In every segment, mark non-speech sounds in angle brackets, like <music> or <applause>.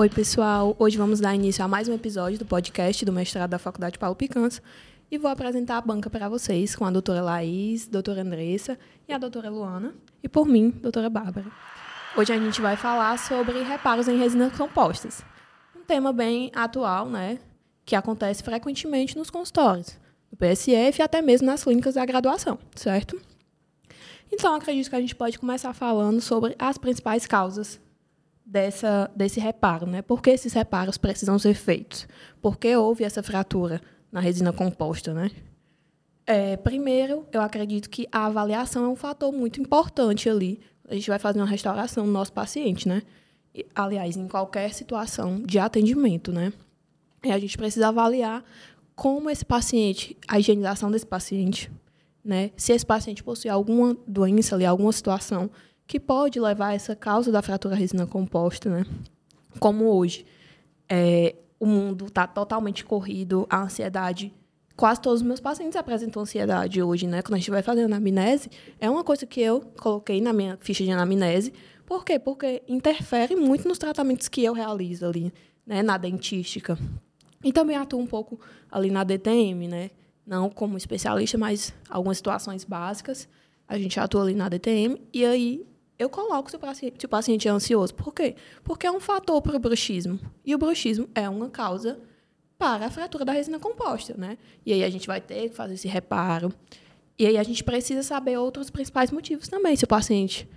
Oi, pessoal. Hoje vamos dar início a mais um episódio do podcast do mestrado da Faculdade Paulo Picanso e vou apresentar a banca para vocês com a doutora Laís, doutora Andressa e a doutora Luana e por mim, doutora Bárbara. Hoje a gente vai falar sobre reparos em resinas compostas. Um tema bem atual, né, que acontece frequentemente nos consultórios, no PSF e até mesmo nas clínicas da graduação, certo? Então, acredito que a gente pode começar falando sobre as principais causas dessa, desse reparo, né? Por que esses reparos precisam ser feitos? Por que houve essa fratura na resina composta, né? É, primeiro, eu acredito que a avaliação é um fator muito importante ali. A gente vai fazer uma restauração no nosso paciente, né? E, aliás, em qualquer situação de atendimento, né? E a gente precisa avaliar como esse paciente, a higienização desse paciente, né? Se esse paciente possui alguma doença ali, alguma situação que pode levar a essa causa da fratura resina composta, né? Como hoje, é, o mundo está totalmente corrido, a ansiedade. Quase todos os meus pacientes apresentam ansiedade hoje, né? Quando a gente vai fazendo anamnese, é uma coisa que eu coloquei na minha ficha de anamnese. Por quê? Porque interfere muito nos tratamentos que eu realizo ali, né? Na dentística. E também atuo um pouco ali na DTM, né? não como especialista, mas algumas situações básicas. A gente atua ali na DTM e aí eu coloco se o paciente, se o paciente é ansioso. Por quê? Porque é um fator para o bruxismo. E o bruxismo é uma causa para a fratura da resina composta, né? E aí a gente vai ter que fazer esse reparo. E aí a gente precisa saber outros principais motivos também. Se o paciente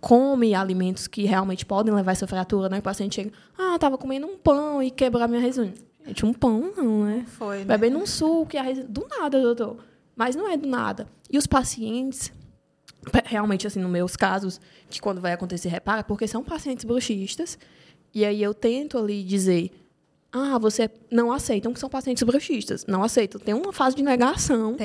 come alimentos que realmente podem levar essa fratura, né? O paciente chega, ah, estava comendo um pão e quebrou a minha resina. Gente, um pão não, né? Foi, né? Bebendo um suco e a resina... Do nada, doutor. Mas não é do nada. E os pacientes, realmente, assim, nos meus casos, que quando vai acontecer repara, porque são pacientes bruxistas, e aí eu tento ali dizer, ah, você não aceitam que são pacientes bruxistas. Não aceitam. Tem uma fase de negação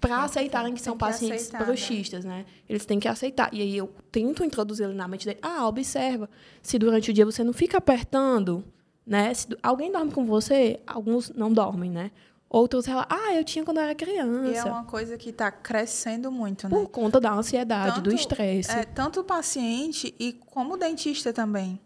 para aceitarem que são que pacientes aceitar, bruxistas, né? Eles têm que aceitar. E aí eu tento introduzir ali na mente dele, ah, observa, se durante o dia você não fica apertando né? Se alguém dorme com você, alguns não dormem, né? Outros relatam, ah, eu tinha quando eu era criança. E é uma coisa que está crescendo muito, né? Por conta da ansiedade, tanto, do estresse. É, tanto o paciente e como o dentista também.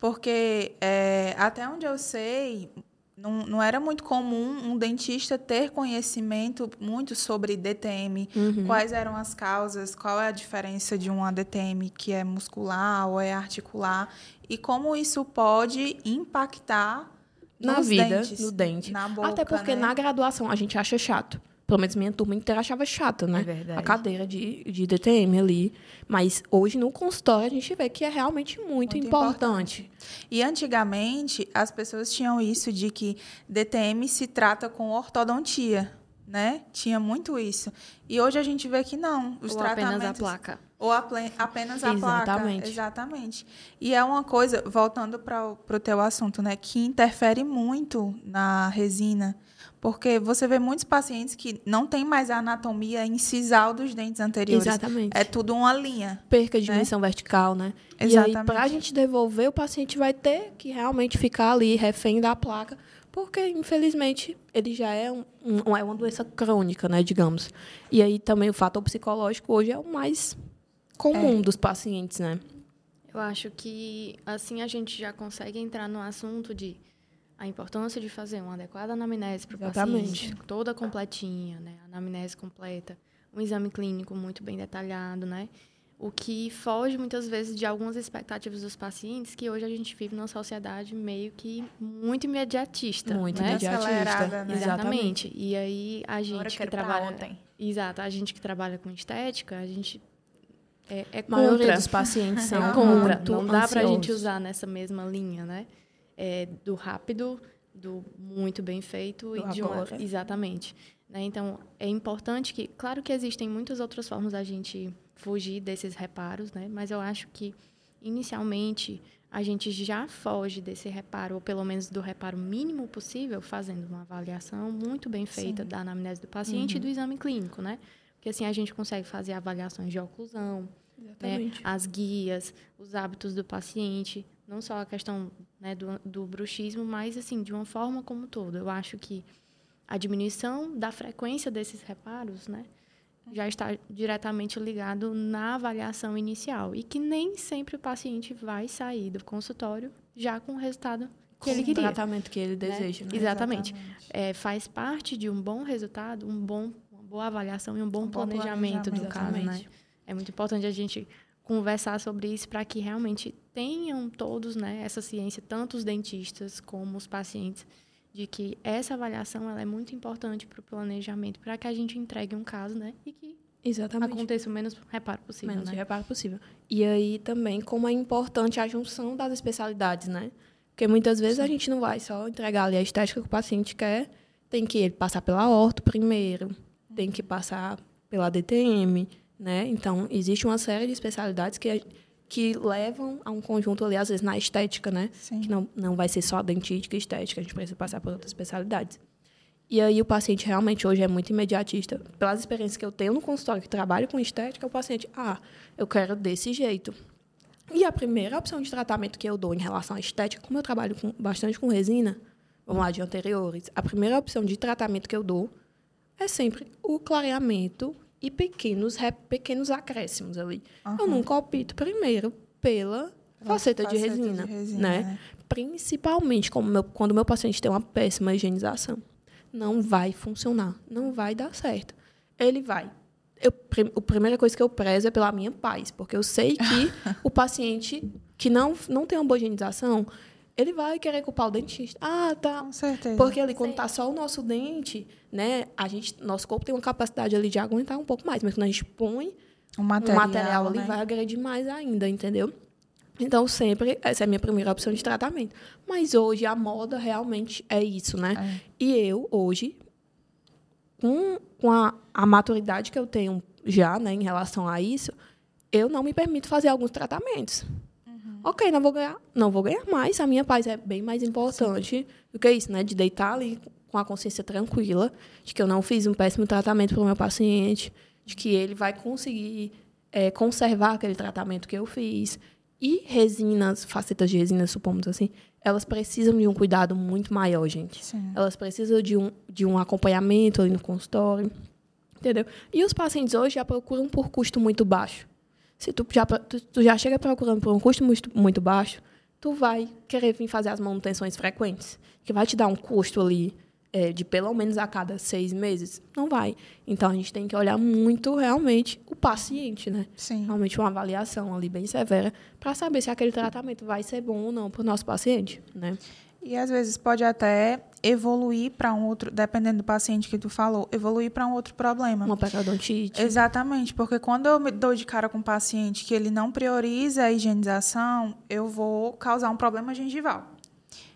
Porque, é, até onde eu sei, não, não era muito comum um dentista ter conhecimento muito sobre DTM, uhum. quais eram as causas, qual é a diferença de uma DTM que é muscular ou é articular e como isso pode impactar na vida, dentes, no dente. Na boca, Até porque né? na graduação a gente acha chato. Pelo menos minha turma inteira achava chata, né? É verdade. A cadeira de, de DTM ali. Mas hoje no consultório a gente vê que é realmente muito, muito importante. importante. E antigamente as pessoas tinham isso de que DTM se trata com ortodontia, né? Tinha muito isso. E hoje a gente vê que não. Os Ou tratamentos... apenas a placa. Ou apenas a Exatamente. placa. Exatamente. E é uma coisa, voltando para o teu assunto, né? Que interfere muito na resina. Porque você vê muitos pacientes que não tem mais a anatomia incisal dos dentes anteriores. Exatamente. É tudo uma linha. Perca de né? dimensão vertical, né? Exatamente. E aí, para a gente devolver, o paciente vai ter que realmente ficar ali, refém da placa, porque, infelizmente, ele já é, um, um, é uma doença crônica, né, digamos. E aí também o fator psicológico hoje é o mais comum é. dos pacientes, né? Eu acho que assim a gente já consegue entrar no assunto de a importância de fazer uma adequada anamnese para o paciente, toda completinha, né? Anamnese completa, um exame clínico muito bem detalhado, né? O que foge muitas vezes de algumas expectativas dos pacientes, que hoje a gente vive numa sociedade meio que muito imediatista. Muito né? imediatista. Né? Exatamente. E aí a gente que trabalha. Ontem. Exato, a gente que trabalha com estética, a gente é, é a maioria dos pacientes são <laughs> é contra. Não dá para a gente usar nessa mesma linha, né? É, do rápido, do muito bem feito do e de uma, exatamente. Né? Então é importante que, claro que existem muitas outras formas da gente fugir desses reparos, né? Mas eu acho que inicialmente a gente já foge desse reparo, ou pelo menos do reparo mínimo possível, fazendo uma avaliação muito bem feita Sim. da anamnese do paciente uhum. e do exame clínico, né? Porque assim a gente consegue fazer avaliações de oclusão, né, as guias, os hábitos do paciente, não só a questão né, do, do bruxismo, mas assim de uma forma como todo. Eu acho que a diminuição da frequência desses reparos, né, já está diretamente ligado na avaliação inicial e que nem sempre o paciente vai sair do consultório já com o resultado que Com ele o queria. tratamento que ele deseja, né? Exatamente. É, faz parte de um bom resultado, um bom, boa avaliação e um bom, Um bom planejamento, do planejamento, caso, né? exatamente. É muito importante a gente conversar sobre isso para que realmente tenham todos, né, essa ciência, tanto os dentistas como os pacientes, de que essa avaliação ela é muito importante para o planejamento, para que a gente entregue um caso, né, e que Exatamente. aconteça o menos reparo possível, menos né? reparo possível. E aí também como é importante a junção das especialidades, né? Porque muitas vezes a gente não vai só entregar ali a estética que o paciente quer, tem que ele passar pela orto primeiro, tem que passar pela DTM, né? Então, existe uma série de especialidades que, que levam a um conjunto ali, às vezes, na estética, né? Sim. Que não, não vai ser só dentística e estética, a gente precisa passar por outras especialidades. E aí o paciente realmente hoje é muito imediatista. Pelas experiências que eu tenho no consultório que trabalho com estética, o paciente, ah, eu quero desse jeito. E a primeira opção de tratamento que eu dou em relação à estética, como eu trabalho com- bastante com resina, vamos lá, de anteriores, a primeira opção de tratamento que eu dou é sempre o clareamento e pequenos, pequenos acréscimos ali. Eu nunca opto primeiro pela faceta, de, Faceta de resina, resina, né? né? Principalmente meu- quando o meu paciente tem uma péssima higienização. Não vai funcionar, não vai dar certo. Ele vai. Eu, a primeira coisa que eu prezo é pela minha paz, porque eu sei que <laughs> o paciente que não, não tem uma boa higienização, ele vai querer culpar o dentista. Ah, tá. Com certeza. Porque ali, quando tá só o nosso dente, né, a gente, nosso corpo tem uma capacidade ali de aguentar um pouco mais, mas quando a gente põe o material, material ali né? vai agredir mais ainda, entendeu? Então, sempre, essa é a minha primeira opção de tratamento. Mas hoje, a moda realmente é isso, né? É. E eu, hoje, com, com a, a maturidade que eu tenho já, né, em relação a isso, eu não me permito fazer alguns tratamentos. Ok, não vou ganhar, não vou ganhar mais. A minha paz é bem mais importante do que isso, né? De deitar ali com a consciência tranquila, de que eu não fiz um péssimo tratamento para o meu paciente, de que ele vai conseguir eh, conservar aquele tratamento que eu fiz. E resinas, facetas de resina, supomos assim, elas precisam de um cuidado muito maior, gente. Sim. Elas precisam de um, de um acompanhamento ali no consultório, entendeu? E os pacientes hoje já procuram por custo muito baixo. Se tu já, tu, tu já chega procurando por um custo muito, muito baixo, tu vai querer vir fazer as manutenções frequentes, que vai te dar um custo ali eh, de pelo menos a cada seis meses. Não vai. Então, a gente tem que olhar muito, realmente, o paciente, né? Sim. Realmente uma avaliação ali bem severa para saber se aquele tratamento vai ser bom ou não para o nosso paciente, né? E às vezes pode até evoluir para um outro, dependendo do paciente que tu falou, evoluir para um outro problema. Uma periodontite. Exatamente, porque quando eu me dou de cara com um paciente que ele não prioriza a higienização, eu vou causar um problema gengival.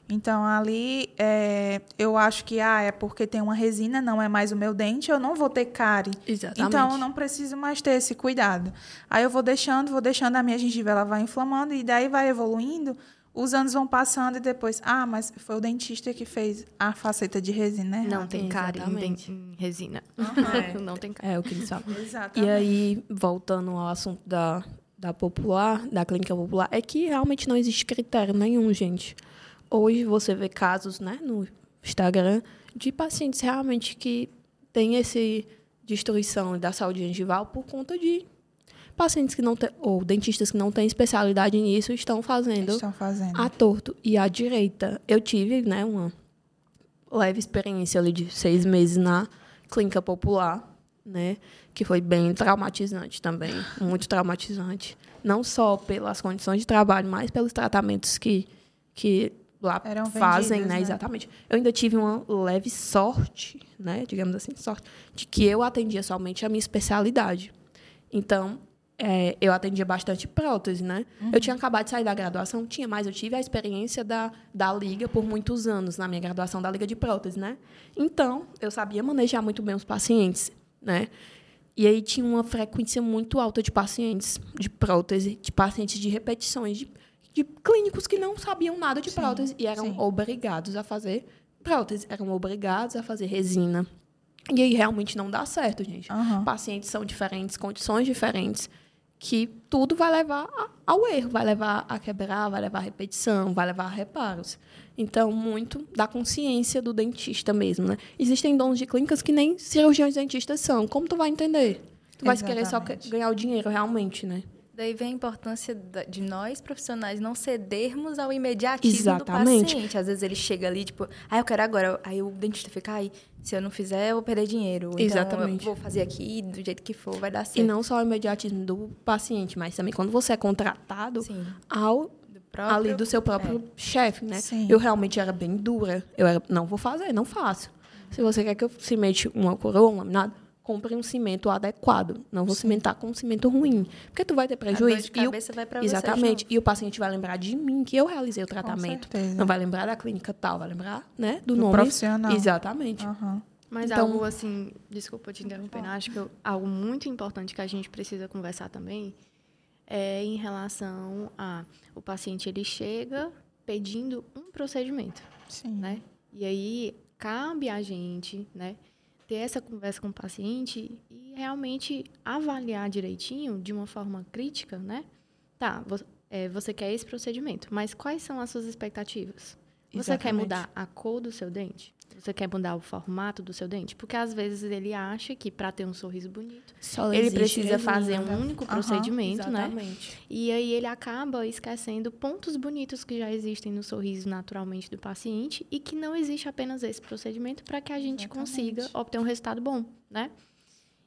Então, ali, é, eu acho que ah, é porque tem uma resina, não é mais o meu dente, eu não vou ter cárie. Exatamente. Então, eu não preciso mais ter esse cuidado. Aí eu vou deixando, vou deixando, a minha gengiva ela vai inflamando e daí vai evoluindo, os anos vão passando e depois, ah, mas foi o dentista que fez a faceta de resina, né? Não tem cárie em, Exatamente. em resina. Aham. <laughs> não tem cárie. É o que eles falam. Exatamente. E aí, voltando ao assunto da, da popular, da clínica popular, é que realmente não existe critério nenhum, gente. Hoje você vê casos, né, no Instagram, de pacientes realmente que têm esse destruição da saúde gengival por conta de pacientes que não têm, ou dentistas que não têm especialidade nisso estão fazendo Estão fazendo. a torto e a direita. Eu tive, né, uma leve experiência ali de seis meses na clínica popular, né, que foi bem traumatizante também, muito traumatizante. Não só pelas condições de trabalho, mas pelos tratamentos que, que lá Eram fazem, vendidos, né, né? exatamente. Eu ainda tive uma leve sorte, né, digamos assim, sorte, de que eu atendia somente a minha especialidade. Então, é, eu atendia bastante prótese, né? Eu tinha acabado de sair da graduação, tinha, mas eu tive a experiência da, da liga por muitos anos, na minha graduação da liga de prótese, né? Então, eu sabia manejar muito bem os pacientes, né? E aí tinha uma frequência muito alta de pacientes de prótese, de pacientes de repetições, de, de clínicos que não sabiam nada de Sim, prótese e eram sim. obrigados a fazer prótese, eram obrigados a fazer resina. E aí realmente não dá certo, gente Aham. pacientes são diferentes, condições diferentes, que tudo vai levar ao erro, vai levar a quebrar, vai levar a repetição, vai levar a reparos. Então, muito da consciência do dentista mesmo, né? Existem donos de clínicas que nem cirurgiões dentistas são. Como tu vai entender? Tu vai querer só ganhar o dinheiro realmente, né? Daí vem a importância de nós, profissionais, não cedermos ao imediatismo Exatamente. do paciente. Às vezes ele chega ali, tipo, ah, eu quero agora. Aí o dentista fica, ai, se eu não fizer, eu vou perder dinheiro. Então, Exatamente. eu vou fazer aqui, do jeito que for, vai dar E certo. não só o imediatismo do paciente, mas também quando você é contratado Sim. ao próprio... ali do seu próprio chefe, né? Sim. Eu realmente era bem dura. Eu era, não vou fazer, não faço. Se você quer que eu cimente uma coroa, um laminado, compre um cimento adequado. Não vou cimentar com um cimento ruim. Porque tu vai ter A dor prejuízo. de E o- cabeça vai pra você Exatamente. E o paciente vai lembrar de mim, que eu realizei o tratamento. certeza. Não vai lembrar da clínica tal, vai lembrar, né? Do, Do nome. profissional. Exatamente. Aham. Mas Então- algo assim, desculpa te interromper, né? acho que eu- algo muito importante que a gente precisa conversar também é em relação a o paciente ele chega pedindo um procedimento, Sim. né? E aí cabe a gente, né, ter essa conversa com o paciente e realmente avaliar direitinho de uma forma crítica, né? Tá, vo- é, você quer esse procedimento, mas quais são as suas expectativas? Você quer mudar a cor do seu dente? Você quer mudar o formato do seu dente? Porque às vezes ele acha que para ter um sorriso bonito, Só ele precisa fazer né? um único procedimento, né? Exatamente. E aí ele acaba esquecendo pontos bonitos que já existem no sorriso naturalmente do paciente e que não existe apenas esse procedimento para que a gente Exatamente. consiga obter um resultado bom, né?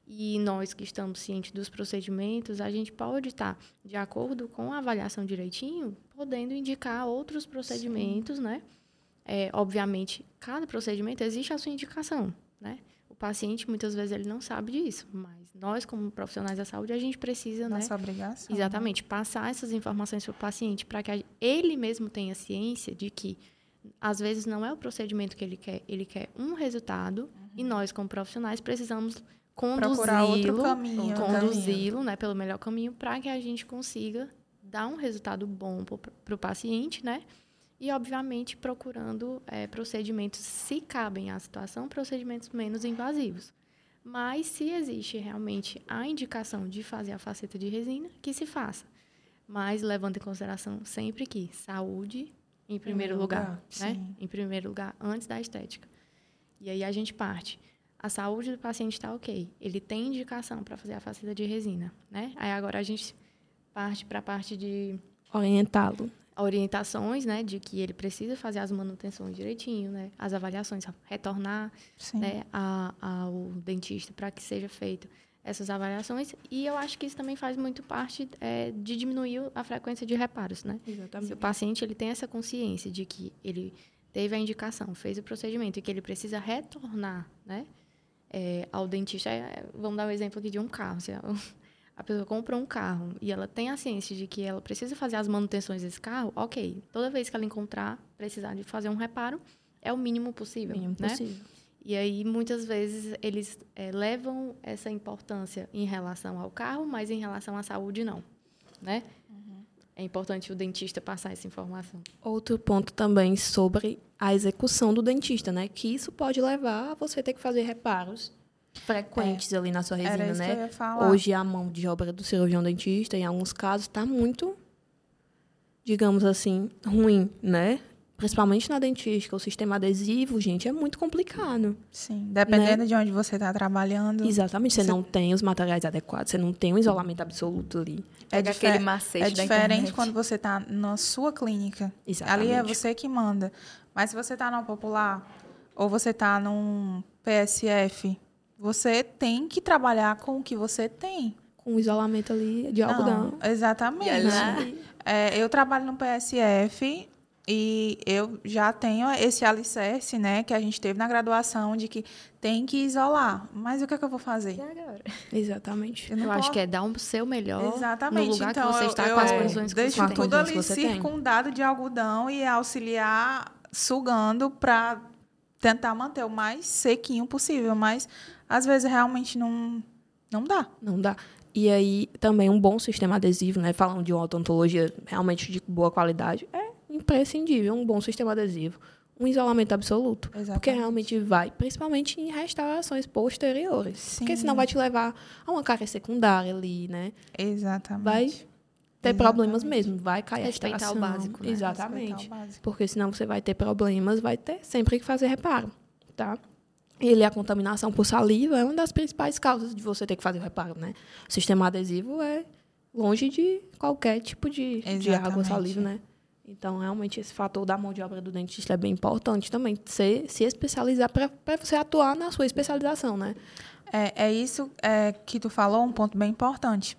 E nós que estamos cientes dos procedimentos, a gente pode estar, de acordo com a avaliação direitinho, podendo indicar outros procedimentos, né? É, obviamente, cada procedimento existe a sua indicação, né? O paciente, muitas vezes, ele não sabe disso, mas nós, como profissionais da saúde, a gente precisa, né? Nossa obrigação. Exatamente, passar essas informações para o paciente para que ele mesmo tenha ciência de que às vezes não é o procedimento que ele quer, ele quer um resultado e nós como profissionais precisamos conduzi-lo, conduzi-lo, né, pelo melhor caminho para que a gente consiga dar um resultado bom para o paciente, né? E obviamente procurando eh, procedimentos, se cabem à situação, procedimentos menos invasivos. Mas se existe realmente a indicação de fazer a faceta de resina, que se faça. Mas levando em consideração sempre que saúde em primeiro, Primeiro lugar, lugar, né? sim. Em primeiro lugar, antes da estética. E aí a gente parte. A saúde do paciente está ok. Ele tem indicação para fazer a faceta de resina, né? Aí agora a gente parte para a parte de Orientá-lo. Orientações, né, de que ele precisa fazer as manutenções direitinho, né, as avaliações, retornar Sim. né, a- ao dentista para que seja feito essas avaliações. E eu acho que isso também faz muito parte é, de diminuir a frequência de reparos, né? Se o paciente ele tem essa consciência de que ele teve a indicação, fez o procedimento e que ele precisa retornar, né, é, ao dentista. É, vamos dar um exemplo aqui de um carro. Se a, pessoa compra um carro e ela tem a ciência de que ela precisa fazer as manutenções desse carro, ok. Toda vez que ela encontrar precisar de fazer um reparo, é o mínimo possível, Mínimo né? possível. E aí, muitas vezes, eles eh, levam essa importância em relação ao carro, mas em relação à saúde, não. Né? É importante o dentista passar essa informação. Outro ponto também sobre a execução do dentista, né? Que isso pode levar a você ter que fazer reparos frequentes ali na sua Era resina, isso que eu né? ia falar. Hoje a mão de obra do cirurgião dentista, em alguns casos, está muito, digamos assim, ruim, né? Principalmente na dentística, o sistema adesivo, gente, é muito complicado. Sim, dependendo Né? de onde você está trabalhando. Exatamente, você Você- não tem os materiais adequados, você não tem um isolamento absoluto ali. É, dife- aquele macete é da diferente internet. quando você está na sua clínica. Exatamente. Ali é você que manda. Mas se você está no popular ou você está num PSF, você tem que trabalhar com o que você tem. Com o isolamento ali de algodão. Não, exatamente. Lá- É, eu trabalho no PSF e eu já tenho esse alicerce, né, que a gente teve na graduação de que tem que isolar. Mas o que, é que eu vou fazer? Agora? Exatamente. não Eu acho que é dar um seu melhor Exatamente. no lugar então, que você eu, está eu com as condições que com as tem. tudo ali que você tem. circundado de algodão e auxiliar sugando para tentar manter o mais sequinho possível. Mas às vezes realmente não, não dá. Não dá. E aí, também um bom sistema adesivo, né? Falando de uma odontologia realmente de boa qualidade, é imprescindível um bom sistema adesivo. Um isolamento absoluto. Porque Exatamente. realmente vai, principalmente em restaurações posteriores. Porque Sim. senão vai te levar a uma cárie secundária ali, né? Exatamente. Vai ter problemas Exatamente. mesmo, vai cair Respeitar a o extração. básico, né? Exatamente. O básico. Porque senão você vai ter problemas, vai ter sempre que fazer reparo, tá? Ele a contaminação por saliva é uma das principais causas de você ter que fazer o reparo, né? O sistema adesivo é longe de qualquer tipo de, de água saliva, né? Então, realmente, esse fator da mão de obra do dentista é bem importante também. Você se especializar para você atuar na sua especialização, né? É, é isso é, que tu falou, um ponto bem importante.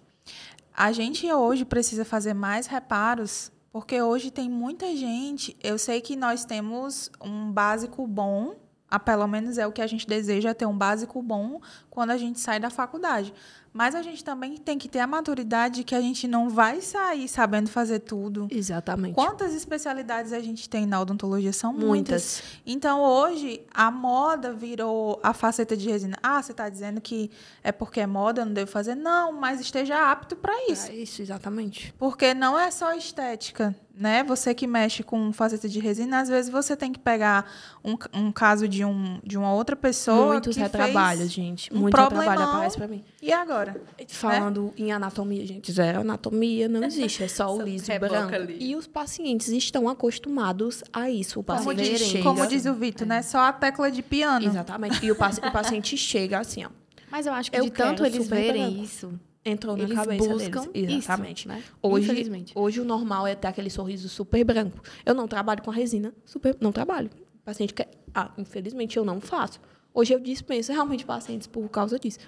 A gente hoje precisa fazer mais reparos, porque hoje tem muita gente. Eu sei que nós temos um básico bom, a pelo menos é o que a gente deseja ter um básico bom quando a gente sai da faculdade. Mas a gente também tem que ter a maturidade que a gente não vai sair sabendo fazer tudo. Exatamente. Quantas especialidades a gente tem na odontologia? São muitas. Muitas. Então, hoje, a moda virou a faceta de resina. Ah, você está dizendo que é porque é moda, eu não devo fazer? Não, mas esteja apto para isso. É isso, exatamente. Porque não é só estética, né? Você que mexe com faceta de resina, às vezes você tem que pegar um, um caso de, um, de uma outra pessoa Muitos que retrabalhos, fez gente. um Muito retrabalho aparece pra mim. E agora? Falando em anatomia, gente, zero anatomia não existe, é só o <laughs> liso reboca branco. ali. E os pacientes estão acostumados a isso. O Como paciente diz, chega... como diz o Vitor, né? Só a tecla de piano. Exatamente. E o, paci- o paciente <laughs> chega assim, ó. Mas eu acho que Eu de tanto eles verem branco. isso, Entrou na eles cabeça buscam deles. Exatamente. isso, né? Hoje, Infelizmente. hoje o normal é ter aquele sorriso super branco. Eu não trabalho com a resina super. Não trabalho. O paciente quer. Ah, infelizmente eu não faço. Hoje eu dispenso realmente pacientes por causa disso.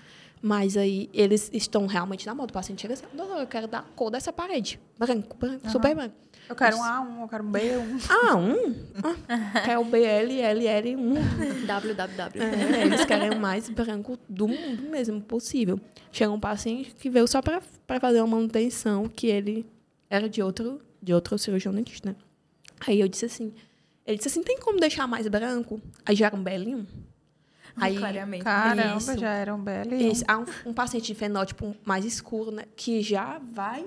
Mas aí eles estão realmente na moda. O paciente chega assim, doutor, eu quero dar a cor dessa parede. Branco, branco, super branco. Eu quero um A1, eu quero um B1. <laughs> Ah, um? Ah, quer o BL, LL, um. www. É, eles querem o mais branco do mundo mesmo possível. Chega um paciente que veio só para fazer uma manutenção, que ele era de outro, de outro cirurgião dentista, né? Aí eu disse assim, ele disse assim, tem como deixar mais branco? Aí já era um belinho. Aí, Clareamento. Caramba, Isso. já era um BL1. esse- há um, um paciente de fenótipo mais escuro, né? Que já vai,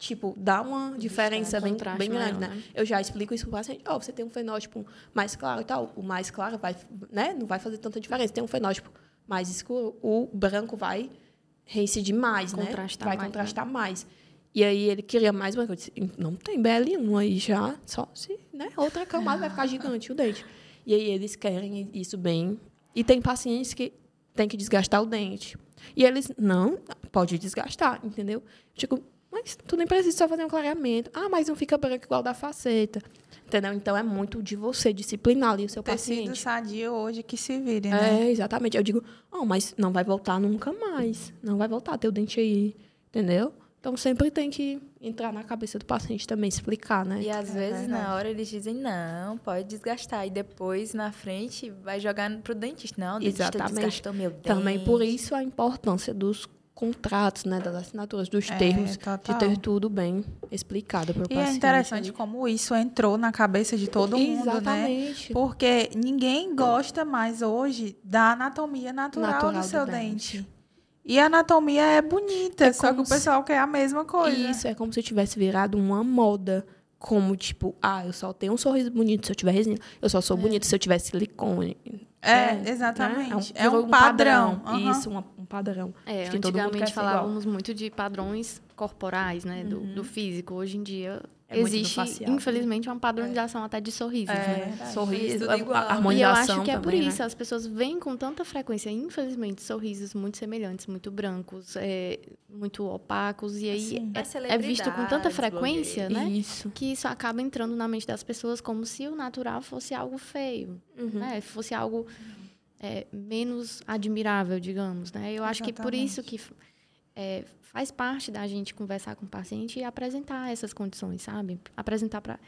tipo, dar uma diferença bem, contraste bem grande, maior, né? né? Eu já explico isso pro paciente. Ó, você tem um fenótipo mais claro e tal. O mais claro vai, né? Não vai fazer tanta diferença. Tem um fenótipo mais escuro, o branco vai reincidir mais, Contrastar né? Vai mais, contrastar mais. E aí ele queria mais branco. Eu disse, não tem BL1 aí já, só se, né? Outra camada vai ficar gigante o dente. E aí eles querem isso bem. E tem pacientes que tem que desgastar o dente. E eles, não, pode desgastar, entendeu? Tipo, mas tu nem precisa só fazer um clareamento. Ah, mas não fica branco igual da faceta. Entendeu? Então é muito de você disciplinar ali o seu Tecido paciente. sadio hoje que se vire, né? É, exatamente. Eu digo, oh, mas não vai voltar nunca mais. Não vai voltar teu dente aí. Entendeu? Então sempre tem que entrar na cabeça do paciente também, explicar, né? E às É vezes verdade. na hora eles dizem não, pode desgastar. E depois na frente vai jogar pro dentista. Não, o dentista Exatamente. desgastou meu dente. Também por isso a importância dos contratos, né? Das assinaturas, dos É, termos, de total. ter tudo bem explicado para o E paciente. é interessante como isso entrou na cabeça de todo mundo, né? Exatamente. Porque ninguém gosta mais hoje da anatomia natural, Natural do do seu dente. dente. E a anatomia é bonita, É só que o pessoal quer a mesma coisa. Isso é como se tivesse virado uma moda. Como, tipo, ah, eu só tenho um sorriso bonito se eu tiver resina. Eu só sou bonito se eu tiver silicone. É, né? exatamente. É É um, um, virou padrão. Aham. Isso, uma- um padrão. É, Acho que todo mundo quer antigamente falávamos muito de padrões corporais, né? Do, do físico. Hoje em dia É existe, facial, né? infelizmente, uma padronização até de sorrisos, né? É, sorriso, Tudo a, igual. a E eu harmonização acho que é por também, né? isso, as pessoas vêm com tanta frequência, infelizmente, sorrisos muito semelhantes, muito brancos, é, muito opacos, e aí Sim. é, é visto com tanta frequência, né? Isso. Que isso acaba entrando na mente das pessoas como se o natural fosse algo feio, Uhum. né? Fosse algo é, menos admirável, digamos, né? Eu acho que por isso que é, faz parte da gente conversar com o paciente e apresentar essas condições, sabe? Apresentar para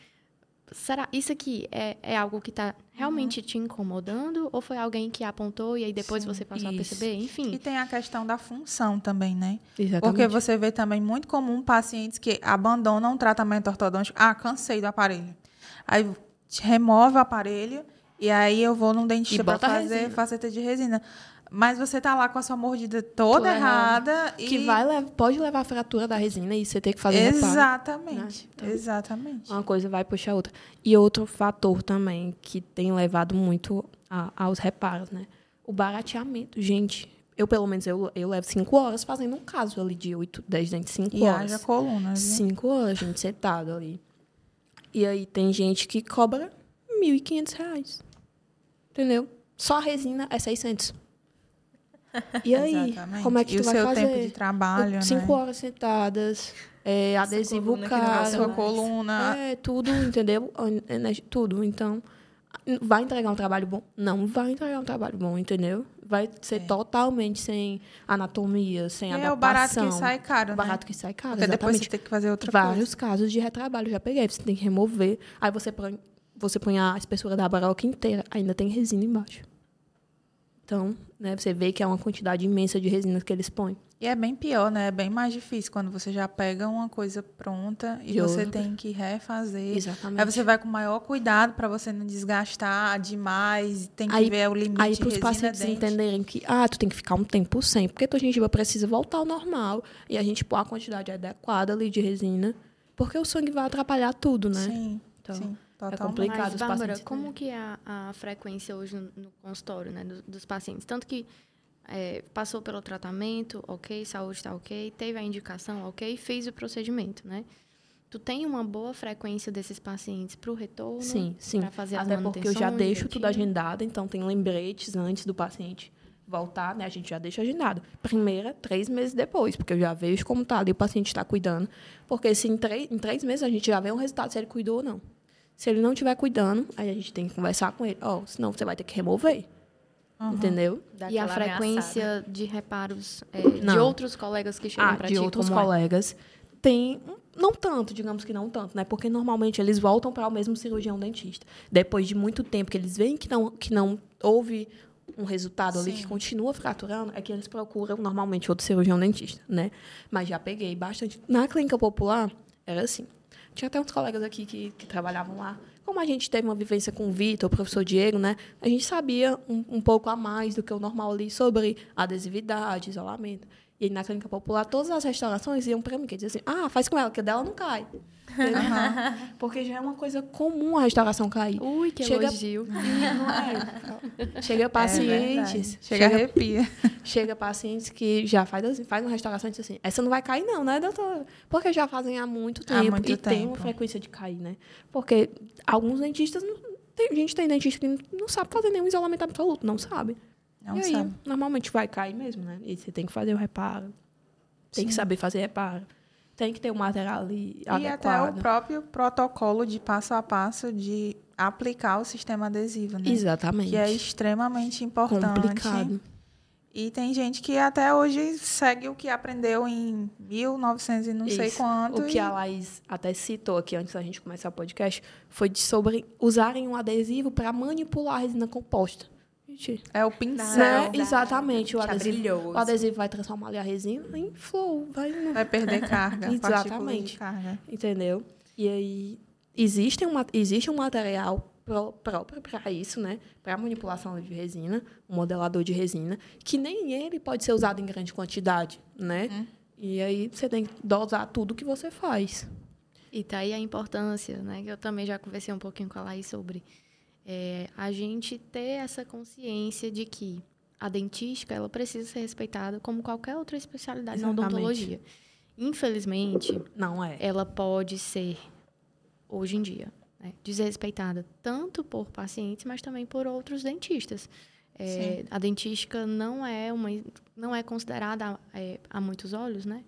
será isso aqui é, é algo que está realmente te incomodando ou foi alguém que apontou e aí depois Sim, você passou a isso. perceber? Enfim, E tem a questão da função também, né? Exatamente. Porque você vê também muito comum pacientes que abandonam um tratamento ortodôntico. Ah, cansei do aparelho. Aí remove o aparelho e aí eu vou num dentista para a fazer resina. faceta de resina. Mas você tá lá com a sua mordida toda Toda errada e Que vai, pode levar a fratura da resina e você ter que fazer reparo. Exatamente. né? Então- Exatamente. Uma coisa vai puxar a outra. E outro fator também que tem levado muito a- aos reparos, né? O barateamento. Gente, eu pelo menos eu, eu levo cinco horas fazendo um caso ali de 8, 10 dentes, cinco E horas. haja coluna, viu? Cinco horas, gente, sentado ali. E aí tem gente que cobra 1.500 reais. Entendeu? Só a resina é 600. E aí, Exatamente. como é que e tu o vai seu fazer? tempo de trabalho, Cinco né? horas sentadas, é, adesivo caro. sua coluna. É, tudo, entendeu? Tudo. Então, vai entregar um trabalho bom? Não vai entregar um trabalho bom, entendeu? Vai ser totalmente sem anatomia, sem E adaptação. é o barato que sai caro, O né? barato que sai caro, Porque depois exatamente. você tem que fazer outra Vários casos de retrabalho já peguei. Você tem que remover. Aí você põe, você põe a espessura da baroca inteira, ainda tem resina embaixo. Então, né, você vê que é uma quantidade imensa de resina que eles põem. E é bem pior, né? É bem mais difícil quando você já pega uma coisa pronta e De você outra. tem que refazer. Exatamente. Aí você vai com maior cuidado para você não desgastar demais. Tem que Aí- ver o limite Aí, para os pacientes dente. entenderem que, ah, tu tem que ficar um tempo sem, porque tua gengiva precisa voltar ao normal e a gente pôr a quantidade adequada ali de resina, porque o sangue vai atrapalhar tudo, né? Sim, Então, sim. Totalmente. complicado. Mas, os Bárbara, pacientes como que é a, a frequência hoje no, no consultório, né, dos, dos pacientes? Tanto que é, passou pelo tratamento, ok, saúde está ok, teve a indicação, ok, fez o procedimento, né? Tu tem uma boa frequência desses pacientes para o retorno? Sim, sim. Para fazer as Até porque eu já deixo tudo agendado, então tem lembretes antes do paciente voltar, né? A gente já deixa agendado. Primeira, três meses depois, porque eu já vejo como tá ali, o paciente está cuidando. Porque se em em três meses a gente já vê um resultado se ele cuidou ou não. Se ele não estiver cuidando, aí a gente tem que conversar com ele. Ó, senão você vai ter que remover. Entendeu? Dá E a aquela ameaçada. frequência de reparos é, de outros colegas que chegam Ah, para de ti, outros como é? colegas. Tem, não tanto, digamos que não tanto, né? Porque normalmente eles voltam para o mesmo cirurgião dentista. Depois de muito tempo que eles veem que não, que não houve um resultado ali que Sim. continua fraturando, é que eles procuram normalmente outro cirurgião dentista, né? Mas já peguei bastante. Na clínica popular, era assim. Tinha até uns colegas aqui que, que trabalhavam lá. Como a gente teve uma vivência com o Vitor, o professor Diego, né? A gente sabia um, um pouco a mais do que o normal ali sobre adesividade, isolamento. E na clínica popular, todas as restaurações iam para mim, que diziam assim, ah, faz com ela, que dela não cai. <laughs> Porque já é uma coisa comum a restauração cair. Ui, que Chega- elogio. <laughs> E não é. Chega É pacientes. Chega arrepia. <laughs> chega pacientes que já faz, assim, faz uma restauração e diz assim, essa não vai cair não, né, doutora? Porque já fazem há muito Há tempo muito e tem uma tempo. frequência de cair, né? Porque alguns dentistas, não, tem, a gente tem dentista que não sabe fazer nenhum isolamento absoluto, não sabe. Não e aí, sabe. normalmente vai cair mesmo, né? E você tem que fazer o reparo, tem que Sim. saber fazer reparo, tem que ter o material ali E até o adequado. próprio protocolo de passo a passo de aplicar o sistema adesivo, né? Exatamente. Que é extremamente importante. complicado. E tem gente que até hoje segue o que aprendeu em 1900 e não sei Isso. quanto. O que e- a Laís até citou aqui antes da gente começar o podcast foi de sobre usarem um adesivo para manipular a resina composta. Gente, É o pincel. né? Exatamente. O Deixar adesivo, brilhoso. o adesivo vai transformar ali a resina em flow, vai, no- Vai perder <laughs> carga. Exatamente. carga. entendeu? E aí existe um, existe um material pró- próprio para isso, né? Para manipulação de resina, um modelador de resina, que nem ele pode ser usado em grande quantidade, né? Uhum. E aí você tem que dosar tudo que você faz. E tá aí a importância, né? Que eu também já conversei um pouquinho com a Laís sobre é, a gente ter essa consciência de que a dentística ela precisa ser respeitada como qualquer outra especialidade na Exatamente. odontologia. Infelizmente, Não é. ela pode ser, hoje em dia, né, desrespeitada tanto por pacientes, mas também por outros dentistas. É, a dentística não é uma não é considerada é, a muitos olhos, né?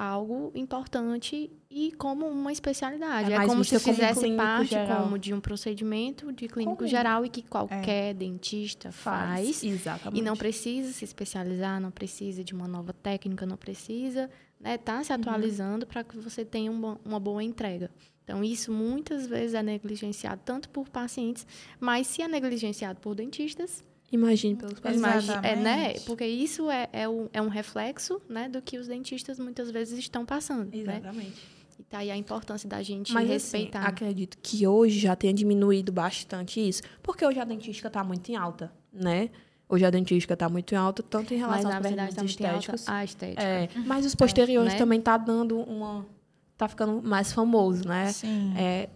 Algo importante e como uma especialidade. É É, como se fizesse clínico parte geral. como de um procedimento de clínico geral e que qualquer dentista faz. Exatamente. E não precisa se especializar, não precisa de uma nova técnica, não precisa estar né, tá se atualizando para que você tenha um bo- uma boa entrega. Então, isso muitas vezes é negligenciado tanto por pacientes, mas se é negligenciado por dentistas, Imagine pelos pacientes. imagine, é, né? Porque isso é, é, um, é um reflexo né, do que os dentistas muitas vezes estão passando. Né? Exatamente. E tá aí a importância da gente Mas respeitar. assim, acredito que hoje já tenha diminuído bastante isso, porque hoje a dentística está muito em alta, né? Hoje a dentística está muito em alta, tanto em mas, relação na aos verdade, procedimentos muito em alta estéticos. a estética. É, mas os posteriores né? também tá dando uma... Tá ficando mais famoso, né? Sim. É,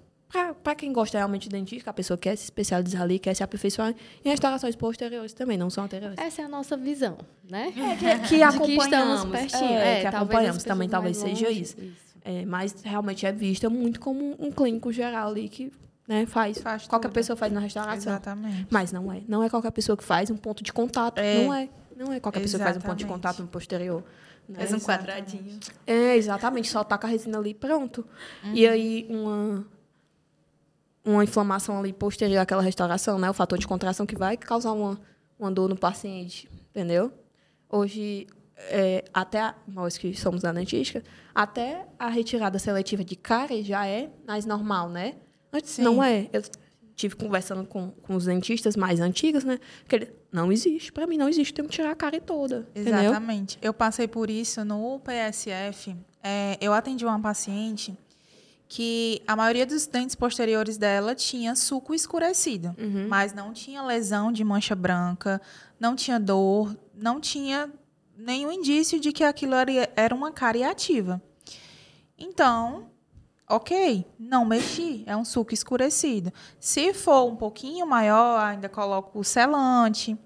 para quem gosta realmente de dentística, a pessoa quer se especializar ali, quer se aperfeiçoar em restaurações posteriores também, não são anteriores. Essa é a nossa visão, né? <laughs> que, que De acompanhamos, pertinho. é, que talvez acompanhamos também, talvez seja longe, isso. É, mas realmente é vista muito como um clínico geral ali que né? Faz. Faz qualquer tudo. pessoa faz na restauração. Exatamente. Mas não é. Não é qualquer pessoa que faz um ponto de contato. É. Não é. Não é qualquer pessoa que faz um ponto de Exatamente. contato no posterior. né? Faz um Exatamente. quadradinho. É, exatamente. Só taca a resina ali e pronto. Uhum. E aí, uma, uma inflamação ali posterior àquela restauração, né? O fator de contração que vai causar uma, uma dor no paciente, entendeu? Hoje, é, até a- nós que somos da dentística, até a retirada seletiva de cárie já é mais normal, né? Antes Sim. não é. Eu tive conversando com, com os dentistas mais antigos, né? Que ele, não existe. Para mim, não existe. Tem que tirar a cárie toda, entendeu? Exatamente. Eu passei por isso no PSF. É, eu atendi uma paciente que a maioria dos dentes posteriores dela tinha suco escurecido, Uhum. mas não tinha lesão de mancha branca, não tinha dor, não tinha nenhum indício de que aquilo era, uma cárie ativa. Então, ok, não mexi, é um suco escurecido. Se for um pouquinho maior, ainda coloco o selante.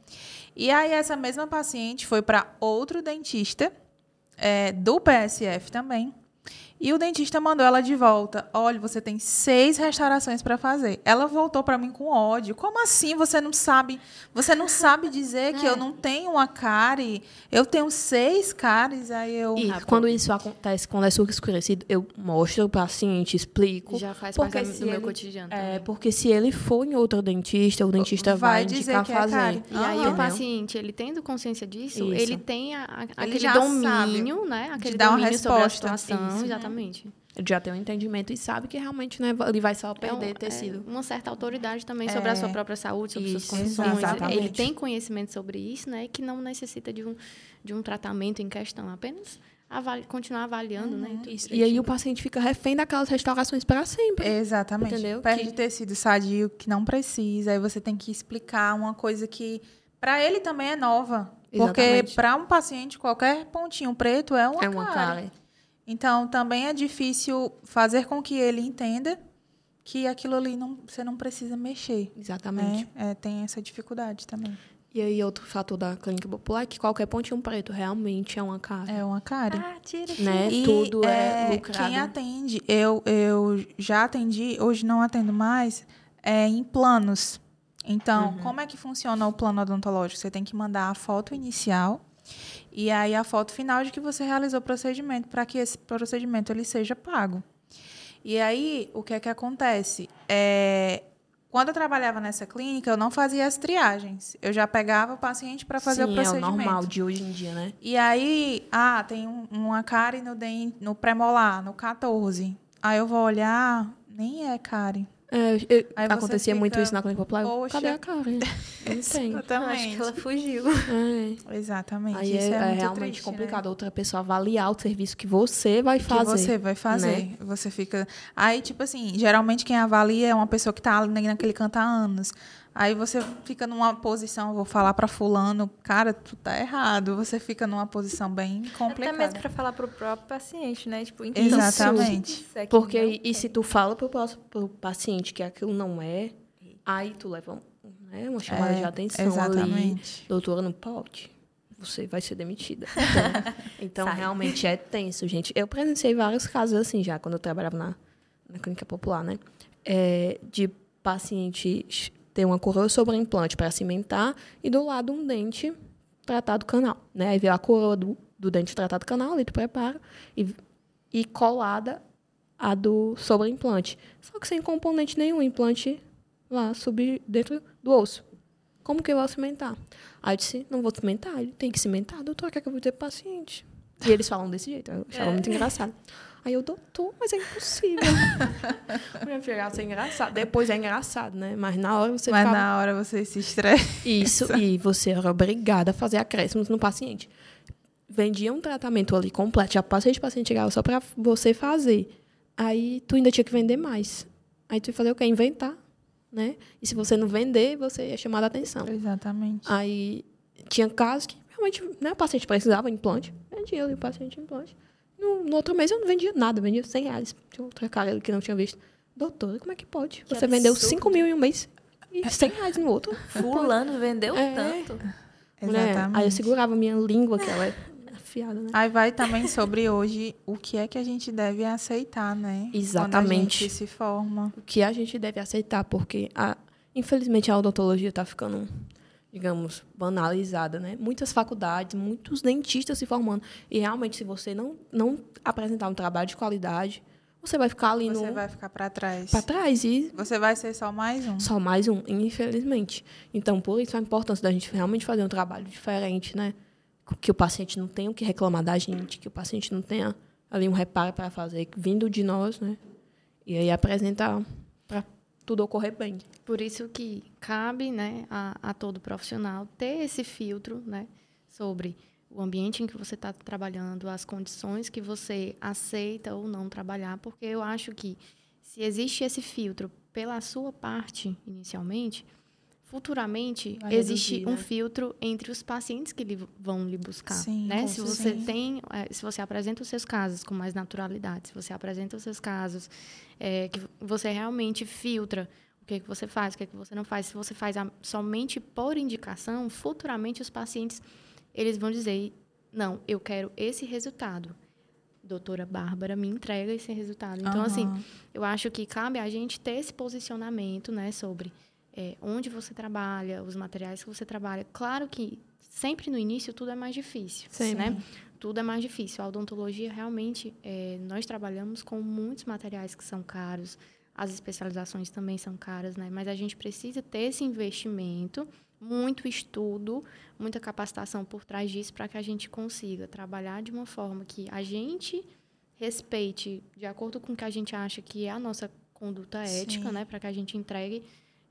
E aí, essa mesma paciente foi para outro dentista, é, do PSF também. E o dentista mandou ela de volta. Olha, você tem seis restaurações para fazer. Ela voltou para mim com ódio. Como assim? Você não sabe? Você não sabe dizer que eu <laughs> não tenho uma cárie? Eu tenho seis cáries. Aí eu. E quando isso acontece, quando é suco escurecido, eu mostro o paciente, explico. Já faz Porque parte do meu ele- cotidiano. É, também. porque se ele for em outro dentista, o dentista vai, Vai dizer indicar que é fazer. cárie. E aí o paciente, ele tendo consciência disso, Isso. ele tem a- a- aquele já domínio, né? Aquele dar uma domínio sobre a resposta. situação, Isso. exatamente. Ele já tem um entendimento e sabe que realmente né, ele vai só É um- perder é tecido. uma certa autoridade também sobre a sua É. própria saúde, sobre Isso, suas condições. exatamente. Ele tem conhecimento sobre isso, né? Que não necessita de um, de um tratamento em questão, apenas avali- continuar avaliando, né? tudo Isso. E aí o paciente fica refém daquelas restaurações para sempre. Exatamente. Entendeu? Perde Que- tecido sadio que não precisa. Aí você tem que explicar uma coisa que para ele também é nova. Porque Exatamente. para um paciente, qualquer pontinho preto é uma, é uma cárie. cara. Então, também é difícil fazer com que ele entenda que aquilo ali não, você não precisa mexer. Exatamente. Né? É, tem essa dificuldade também. E aí outro fator da clínica popular é que qualquer pontinho preto realmente é uma cara. É uma cárie. Ah, tira. Né? E, Tudo é, é, lucrado. Quem atende, eu, eu já atendi, hoje não atendo mais, é em planos. Então, Uhum. como é que funciona o plano odontológico? Você tem que mandar a foto inicial e aí a foto final de que você realizou o procedimento para que esse procedimento ele seja pago. E aí, o que é que acontece? É, quando eu trabalhava nessa clínica, eu não fazia as triagens. Eu já pegava o paciente para fazer Sim, o é o procedimento. normal de hoje em dia, né? E aí, ah, tem um- uma cárie no, dente, no pré-molar, no 14. Aí eu vou olhar, nem é cárie. É, eu- acontecia muito fica, isso na clínica popular. Eu, "Poxa." Cadê a cara? Não <laughs> tem. Acho que ela fugiu. <laughs> É. Exatamente. Aí Isso é, é, é muito realmente triste, né? complicado outra pessoa avaliar o serviço que você vai Que fazer. você vai fazer. né? Você fica. Aí, tipo assim, geralmente quem avalia é uma pessoa que tá ali naquele canto há anos. Aí você fica numa posição, vou falar para fulano, cara, tu tá errado. Você fica numa posição bem Até complicada. mesmo pra falar pro próprio paciente, né? Tipo, Exatamente. aqui Porque não e, se tu fala pro, próximo- pro paciente que aquilo não é, aí tu leva né, uma chamada É, de atenção ali. Exatamente. Doutora, não pode. Você vai ser demitida. <laughs> Então, então realmente é tenso, gente. Eu presenciei vários casos assim já, quando eu trabalhava na, na clínica popular, né? É, de paciente ter uma coroa sobre implante para cimentar e do lado um dente tratado canal, né? Aí veio a coroa do, do dente tratado canal, ali tu prepara, e, e colada a do sobre implante. Só que sem componente nenhum, implante lá sub, dentro do osso. Como que eu vou cimentar? Aí eu disse, não vou cimentar, ele tem que cimentar, doutor, o que é que eu vou dizer pro paciente? E eles falam desse jeito, eu achava muito engraçado. Aí eu, doutor, mas é impossível. <laughs> Minha filha, isso é engraçado. Depois é engraçado, né? Mas na hora você Mas ficava... na hora você se estressa. Isso, e você era obrigada a fazer acréscimos no paciente. Vendia um tratamento ali completo, já passei de paciente chegava só para você fazer. Aí tu ainda tinha que vender mais. Aí tu ia fazer o quê? Inventar, né? E se você não vender, você ia chamar a atenção. Exatamente. Aí tinha casos que realmente né, o paciente precisava de implante, vendia ali o paciente implante. No, no outro mês eu não vendia nada, vendia 100 reais. Tinha outra cara ali que não tinha visto. Doutora, como é que pode? Que Você vendeu absurdo. 5 mil em um mês e 100 reais no outro. Fulano vendeu É. Mulher, Exatamente. aí eu segurava minha língua, que ela é. afiada, né? Aí vai também sobre hoje o que é que a gente deve aceitar, né? Exatamente. Quando a gente se forma. O que a gente deve aceitar, porque a, infelizmente a odontologia está ficando, digamos, banalizada, né? Muitas faculdades, muitos dentistas se formando. E realmente, se você não, não apresentar um trabalho de qualidade, você vai ficar ali Você no. vai ficar para trás. Para trás e Você vai ser só mais um. só mais um, infelizmente. Então, por isso a importância da gente realmente fazer um trabalho diferente, né? Que o paciente não tenha o que reclamar da gente, que o paciente não tenha ali um reparo para fazer, vindo de nós, né? E aí apresentar tudo ocorrer bem. Por isso que cabe né, a, a todo profissional ter esse filtro né, sobre o ambiente em que você está trabalhando, as condições que você aceita ou não trabalhar, porque eu acho que se existe esse filtro pela sua parte inicialmente, futuramente Vai existe reduzir, um né? filtro entre os pacientes que lhe vão lhe buscar, Sim, né? Se você certeza. tem, eh, se você apresenta os seus casos com mais naturalidade, se você apresenta os seus casos, eh, que você realmente filtra o que, é que você faz, o que, é que você não faz. Se você faz a- somente por indicação, futuramente os pacientes eles vão dizer, não, eu quero esse resultado. Doutora Bárbara me entrega esse resultado. Então, assim, Aham. eu acho que cabe a gente ter esse posicionamento, né, sobre eh, onde você trabalha, os materiais que você trabalha. Claro que sempre no início tudo é mais difícil, Sempre. né? Tudo é mais difícil. A odontologia realmente eh, nós trabalhamos com muitos materiais que são caros. As especializações também são caras, né? Mas a gente precisa ter esse investimento, muito estudo, muita capacitação por trás disso para que a gente consiga trabalhar de uma forma que a gente respeite de acordo com o que a gente acha que é a nossa conduta ética, Sim. né, para que a gente entregue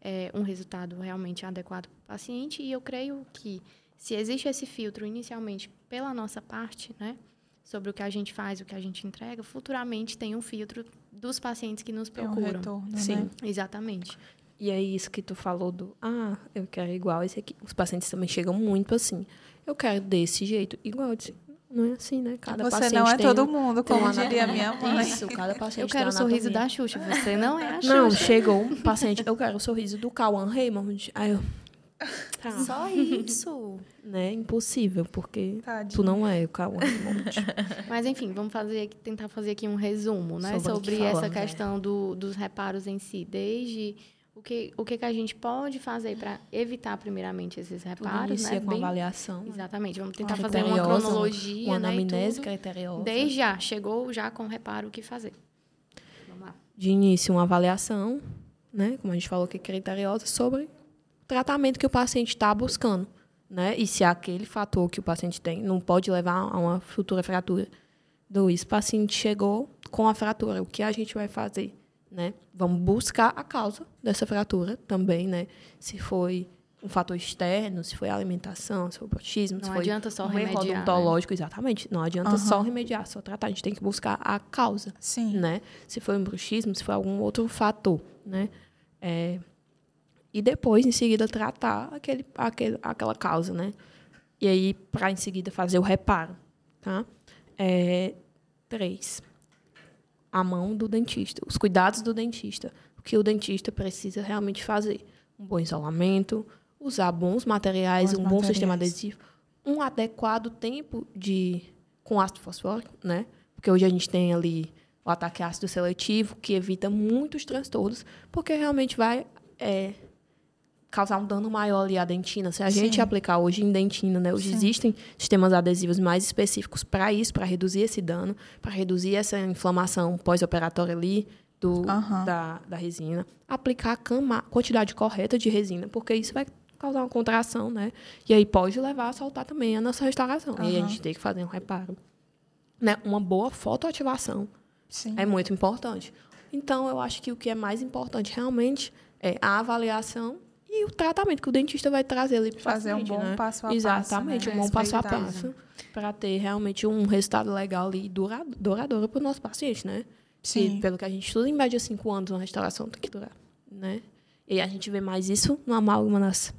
é, um resultado realmente adequado para o paciente. E eu creio que se existe esse filtro inicialmente pela nossa parte, né, sobre o que a gente faz, o que a gente entrega, futuramente tem um filtro dos pacientes que nos Tem um procuram. retorno, Sim. né? Exatamente. E é isso que tu falou do, ah, eu quero igual esse aqui. Os pacientes também chegam muito assim, eu quero desse jeito, igual eu disse. Não é assim, né? Cada Você paciente não é tem todo um- mundo, como uma diria minha mãe. Isso, cada paciente Eu quero o sorriso da Xuxa, você não é a Xuxa. Não, chegou um paciente, eu quero o sorriso do Cauã Raymond. Aí eu. Tá, Só isso. né? Impossível, porque Tadinho. tu não é o Cauã Raymond. <laughs> Mas enfim, vamos fazer aqui- tentar fazer aqui um resumo, né, Sobre sobre, que essa falamos, é. questão do- dos reparos em si, desde o que o que, que a gente pode fazer para evitar primeiramente esses Tudo reparos, inicia né? com Bem- avaliação. Exatamente, vamos tentar fazer uma cronologia, Uma né, anamnese tudo. criteriosa. Desde já, chegou já com o reparo o que fazer. Vamos lá. de início uma avaliação, né, como a gente falou que é criteriosa, sobre o tratamento que o paciente está buscando, né, e se aquele fator que o paciente tem não pode levar a uma futura fratura. Dois, o paciente chegou com a fratura, o que a gente vai fazer, né? Vamos buscar a causa dessa fratura também, né? Se foi um fator externo, se foi alimentação, se foi o bruxismo, se Não foi adianta só um erro remediar, né? odontológico, exatamente. Não adianta Aham. só remediar, só tratar. A gente tem que buscar a causa Sim. né? Se foi um bruxismo, se foi algum outro fator, né? É, e depois, em seguida, tratar aquele, aquele, aquela causa, né? E aí, para em seguida fazer o reparo, tá? É, três, a mão do dentista, os cuidados do dentista. O que o dentista precisa realmente fazer? Um bom isolamento, usar bons materiais, Bons um bom sistema adesivo, um adequado tempo de com ácido fosfórico, né? Porque hoje a gente tem ali o ataque ácido seletivo, que evita muitos transtornos, porque realmente vai é, causar um dano maior ali à dentina. Se a gente Sim. aplicar hoje em dentina, né? Hoje Sim. existem sistemas adesivos mais específicos para isso, para reduzir esse dano, para reduzir essa inflamação pós-operatória ali do, da, da resina. Aplicar a cama, quantidade correta de resina, porque isso vai causar uma contração, né? E aí pode levar a soltar também a nossa restauração. E aí a gente tem que fazer um reparo. Né? Uma boa fotoativação Sim. é muito importante. Então, eu acho que o que é mais importante realmente é a avaliação e o tratamento que o dentista vai trazer ali para Fazer um bom né? passo a passo. Exatamente, né? um bom passo a passo para ter realmente um resultado legal dura- duradouro para o nosso paciente, né? Sim. Que, pelo que a gente estuda, em média cinco anos uma restauração tem que durar, né? E a gente vê mais isso no amálgama nas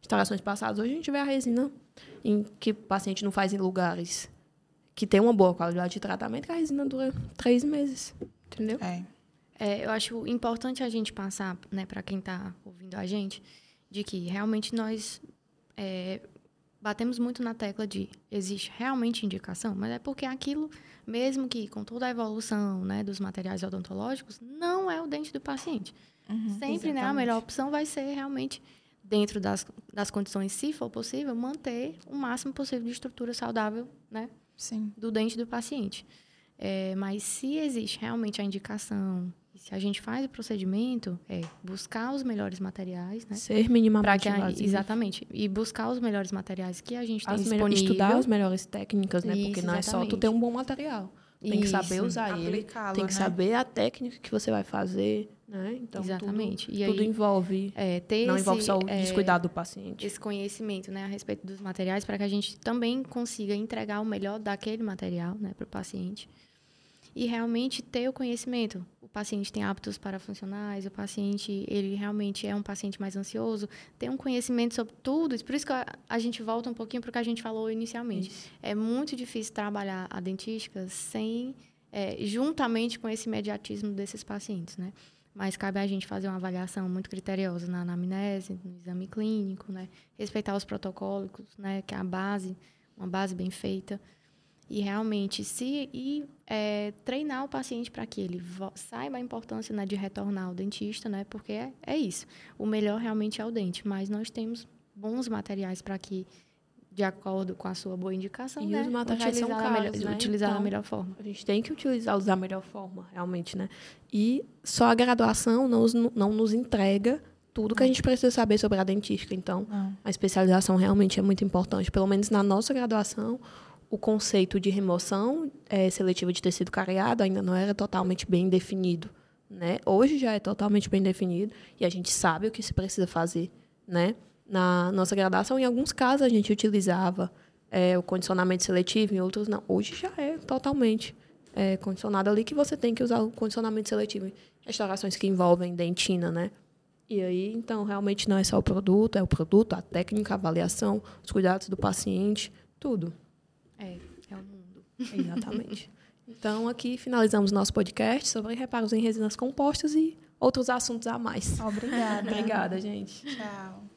restaurações passadas. Hoje a gente vê a resina em que o paciente não faz em lugares que tem uma boa qualidade de tratamento, que a resina dura três meses, entendeu? É. É, eu acho importante a gente passar, né, para quem está ouvindo a gente, de que realmente nós é, batemos muito na tecla de existe realmente indicação, mas é porque aquilo, mesmo que com toda a evolução né, dos materiais odontológicos, não é o dente do paciente. Uhum. Sempre né, a melhor opção vai ser realmente, dentro das, das condições, se for possível, manter o máximo possível de estrutura saudável né, Sim. do dente do paciente. É, mas se existe realmente a indicação, se a gente faz o procedimento, é buscar os melhores materiais, né? Ser Pra minimamente que a- invasivo. exatamente. E buscar os melhores materiais que a gente tem As melhor- disponível. estudar as melhores técnicas, né? Porque Isso, não é só tu exatamente. ter um bom material. Tem que saber Isso. usar ele. Tem que né? saber a técnica que você vai fazer, né? Então, Exatamente. Tudo, E tudo aí, envolve. É, ter não esse, envolve só o é, descuidado do paciente. esse conhecimento né, a respeito dos materiais para que a gente também consiga entregar o melhor daquele material né, para o paciente. E realmente ter o conhecimento. O paciente tem hábitos parafuncionais, o paciente, ele realmente é um paciente mais ansioso, ter um conhecimento sobre tudo. Por isso que a, a gente volta um pouquinho para o que a gente falou inicialmente. Isso. É muito difícil trabalhar a dentística sem, é, juntamente com esse imediatismo desses pacientes, né? Mas cabe a gente fazer uma avaliação muito criteriosa na anamnese, no exame clínico, né? Respeitar os protocolos, né? Que é a base, uma base bem feita. E realmente se e é, treinar o paciente para que ele saiba a importância né, de retornar ao dentista, né? Porque é, é isso. O melhor realmente é o dente, mas nós temos bons materiais para que, de acordo com a sua boa indicação, E né, os materiais são utilizar, da melhor, caros, né? utilizar da Então, melhor forma. A gente tem que utilizá-los da melhor forma, realmente, né? E só a graduação não, não nos entrega tudo que a gente precisa saber sobre a dentística. Então, Não. a especialização realmente é muito importante. Pelo menos na nossa graduação, o conceito de remoção eh, seletiva de tecido cariado ainda não era totalmente bem definido. Né? Hoje já é totalmente bem definido e a gente sabe o que se precisa fazer. Né? Na nossa graduação, em alguns casos, a gente utilizava eh, o condicionamento seletivo, em outros não. Hoje já é totalmente eh, condicionado ali que você tem que usar o condicionamento seletivo restaurações que envolvem dentina, né? E aí, então, realmente não é só o produto, é o produto, a técnica, a avaliação, os cuidados do paciente, tudo. É, é o mundo. Exatamente. então, aqui finalizamos nosso podcast sobre reparos em resinas compostas e outros assuntos a mais. Obrigada. Obrigada, gente. Tchau.